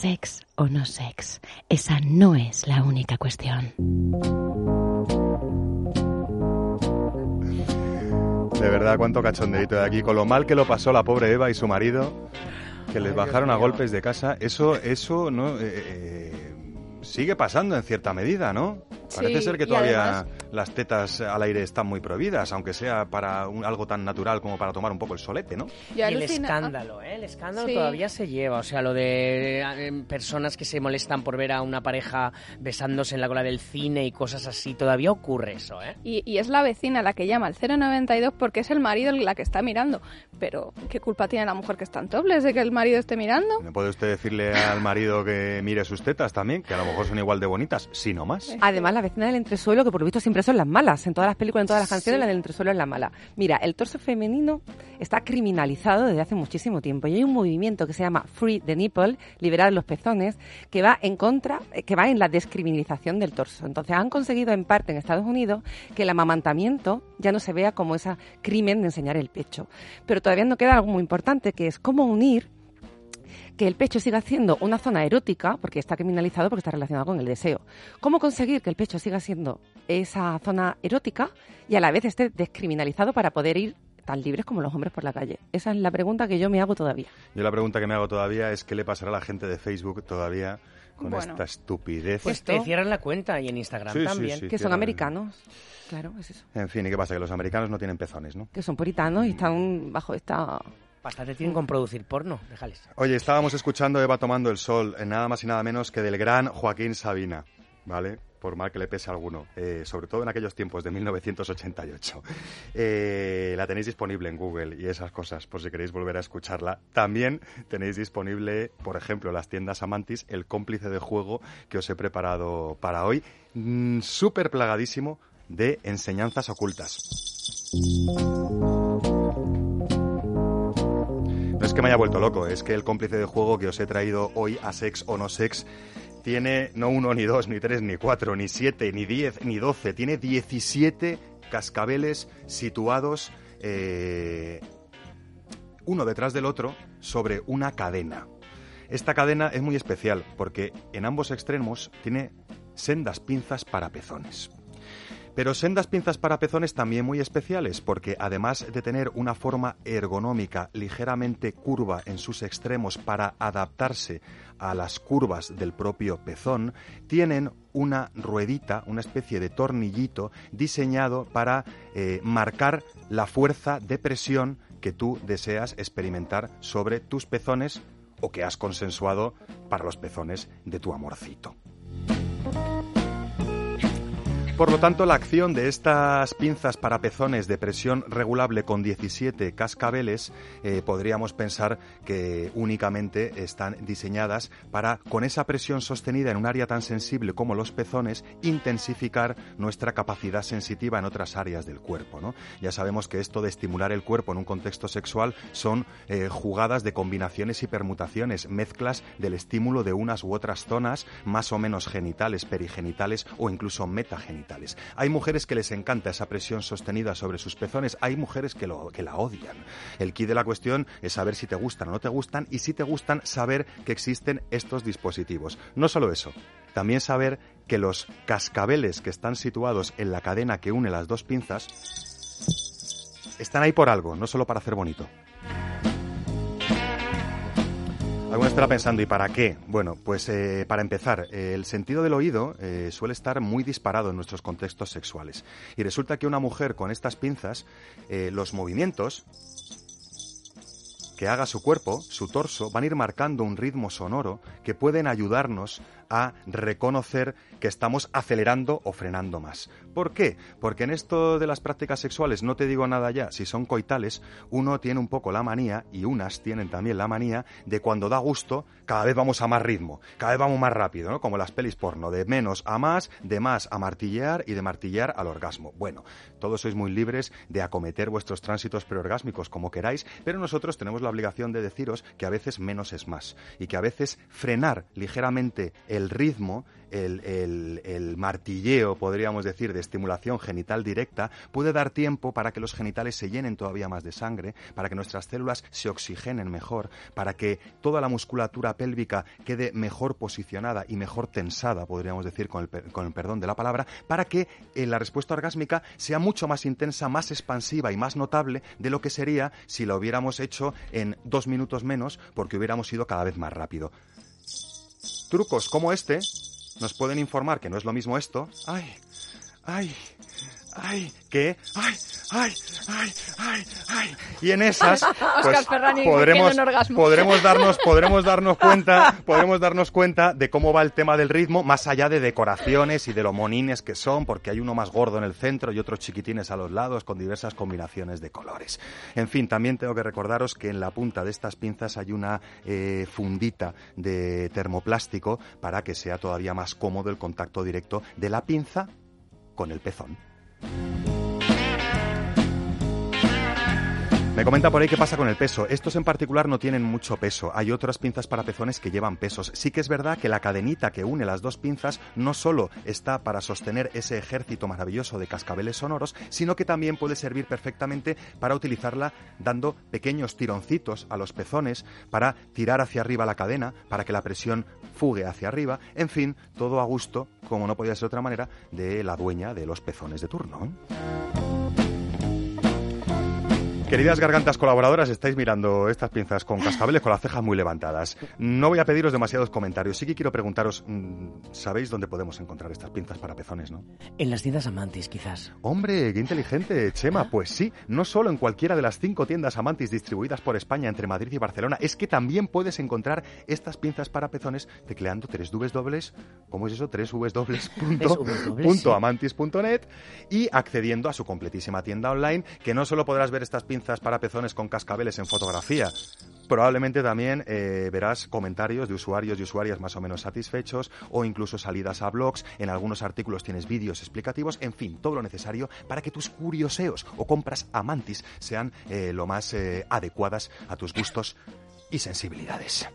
sex o no sex, esa no es la única cuestión. De verdad, cuánto cachondeito de aquí, con lo mal que lo pasó la pobre Eva y su marido, que les bajaron a golpes de casa. Eso, eso, ¿no? Eh, eh, sigue pasando en cierta medida, ¿no? Parece ser que todavía las tetas al aire están muy prohibidas, aunque sea para algo tan natural como para tomar un poco el solete, ¿no? Y, el escándalo, ¿eh? El escándalo todavía se lleva. O sea, lo de eh, personas que se molestan por ver a una pareja besándose en la cola del cine y cosas así, todavía ocurre eso, ¿eh? Y, es la vecina la que llama al 092 porque es el marido la que está mirando. Pero, ¿qué culpa tiene la mujer que está en tobles de que el marido esté mirando? ¿No puede usted decirle al marido que mire sus tetas también? Que a lo mejor son igual de bonitas, si no más. Además, la vecina del entresuelo, que por lo visto siempre son las malas. En todas las películas, en todas las canciones, la del entresuelo es la mala. Mira, el torso femenino está criminalizado desde hace muchísimo tiempo y hay un movimiento que se llama Free the Nipple, liberar los pezones, que va en contra, eh, que va en la descriminalización del torso. Entonces han conseguido en parte en Estados Unidos que el amamantamiento ya no se vea como ese crimen de enseñar el pecho. Pero todavía no queda algo muy importante, que es cómo unir que el pecho siga siendo una zona erótica, porque está criminalizado porque está relacionado con el deseo. ¿Cómo conseguir que el pecho siga siendo esa zona erótica y a la vez esté descriminalizado para poder ir tan libres como los hombres por la calle? Esa es la pregunta que yo me hago todavía. Yo la pregunta que me hago todavía es qué le pasará a la gente de Facebook todavía con esta estupidez. Pues te cierran la cuenta y en Instagram también. que son americanos. Claro, es eso. En fin, ¿y qué pasa? Que los americanos no tienen pezones, ¿no? Que son puritanos y están bajo esta Bastante tienen con producir porno, déjales. Oye, estábamos escuchando Eva tomando el sol, en nada más y nada menos que del gran Joaquín Sabina, ¿vale? Por mal que le pese a alguno, eh, sobre todo en aquellos tiempos de 1988. Eh, la tenéis disponible en Google y esas cosas, por si queréis volver a escucharla. También tenéis disponible, por ejemplo, las tiendas Amantis, el cómplice de juego que os he preparado para hoy, mm, súper plagadísimo de enseñanzas ocultas. No es que me haya vuelto loco, es que el cómplice de juego que os he traído hoy a Sex o No Sex tiene no uno, ni dos, ni tres, ni cuatro, ni siete, ni diez, ni doce. Tiene 17 cascabeles situados eh, uno detrás del otro sobre una cadena. Esta cadena es muy especial porque en ambos extremos tiene sendas pinzas para pezones. Pero sendas pinzas para pezones también muy especiales, porque además de tener una forma ergonómica ligeramente curva en sus extremos para adaptarse a las curvas del propio pezón, tienen una ruedita, una especie de tornillito diseñado para eh, marcar la fuerza de presión que tú deseas experimentar sobre tus pezones o que has consensuado para los pezones de tu amorcito. Por lo tanto, la acción de estas pinzas para pezones de presión regulable con 17 cascabeles eh, podríamos pensar que únicamente están diseñadas para, con esa presión sostenida en un área tan sensible como los pezones, intensificar nuestra capacidad sensitiva en otras áreas del cuerpo. ¿no? Ya sabemos que esto de estimular el cuerpo en un contexto sexual son eh, jugadas de combinaciones y permutaciones, mezclas del estímulo de unas u otras zonas más o menos genitales, perigenitales o incluso metagenitales. Hay mujeres que les encanta esa presión sostenida sobre sus pezones, hay mujeres que, lo, que la odian. El key de la cuestión es saber si te gustan o no te gustan y si te gustan, saber que existen estos dispositivos. No solo eso, también saber que los cascabeles que están situados en la cadena que une las dos pinzas están ahí por algo, no solo para hacer bonito. Alguno estará pensando, ¿y para qué? Bueno, pues eh, para empezar, el sentido del oído eh, suele estar muy disparado en nuestros contextos sexuales. Y resulta que una mujer con estas pinzas, eh, los movimientos que haga su cuerpo, su torso, van a ir marcando un ritmo sonoro que pueden ayudarnos a reconocer que estamos acelerando o frenando más. ¿Por qué? Porque en esto de las prácticas sexuales, no te digo nada ya, si son coitales, uno tiene un poco la manía, y unas tienen también la manía, de cuando da gusto, cada vez vamos a más ritmo, cada vez vamos más rápido, ¿no? Como las pelis porno, de menos a más, de más a martillear y de martillar al orgasmo. Bueno, todos sois muy libres de acometer vuestros tránsitos preorgásmicos como queráis, pero nosotros tenemos la obligación de deciros que a veces menos es más, y que a veces frenar ligeramente el el ritmo, el, martilleo, podríamos decir, de estimulación genital directa, puede dar tiempo para que los genitales se llenen todavía más de sangre, para que nuestras células se oxigenen mejor, para que toda la musculatura pélvica quede mejor posicionada y mejor tensada, podríamos decir, con el, con el perdón de la palabra, para que eh, la respuesta orgásmica sea mucho más intensa, más expansiva y más notable de lo que sería si la hubiéramos hecho en dos minutos menos porque hubiéramos ido cada vez más rápido. Trucos como este nos pueden informar que no es lo mismo esto. Ay, ay, ay, que, ay, ay, ay, ay, ay. Y en esas pues, podremos, podremos darnos, podremos darnos cuenta, podremos darnos cuenta de cómo va el tema del ritmo, más allá de decoraciones y de lo monines que son, porque hay uno más gordo en el centro y otros chiquitines a los lados con diversas combinaciones de colores. En fin, también tengo que recordaros que en la punta de estas pinzas hay una eh, fundita de termoplástico para que sea todavía más cómodo el contacto directo de la pinza con el pezón. Me comenta por ahí qué pasa con el peso. Estos en particular no tienen mucho peso. Hay otras pinzas para pezones que llevan pesos. Sí que es verdad que la cadenita que une las dos pinzas no solo está para sostener ese ejército maravilloso de cascabeles sonoros, sino que también puede servir perfectamente para utilizarla dando pequeños tironcitos a los pezones para tirar hacia arriba la cadena, para que la presión fugue hacia arriba. En fin, todo a gusto, como no podía ser de otra manera, de la dueña de los pezones de turno. Queridas gargantas colaboradoras, estáis mirando estas pinzas con cascabeles con las cejas muy levantadas. No voy a pediros demasiados comentarios. Sí que quiero preguntaros, mm, ¿sabéis dónde podemos encontrar estas pinzas para pezones, no? En las tiendas Amantis, quizás. Hombre, qué inteligente, Chema. Pues sí, no solo en cualquiera de las cinco tiendas Amantis distribuidas por España entre Madrid y Barcelona, es que también puedes encontrar estas pinzas para pezones tecleando tres dobles, ¿cómo es eso? tres amantis.net y accediendo a su completísima tienda online, que no solo podrás ver estas para pezones con cascabeles en fotografía. Probablemente también eh, verás comentarios de usuarios y usuarias más o menos satisfechos o incluso salidas a blogs. En algunos artículos tienes vídeos explicativos. En fin, todo lo necesario para que tus curioseos o compras amantis sean eh, lo más eh, adecuadas a tus gustos y sensibilidades.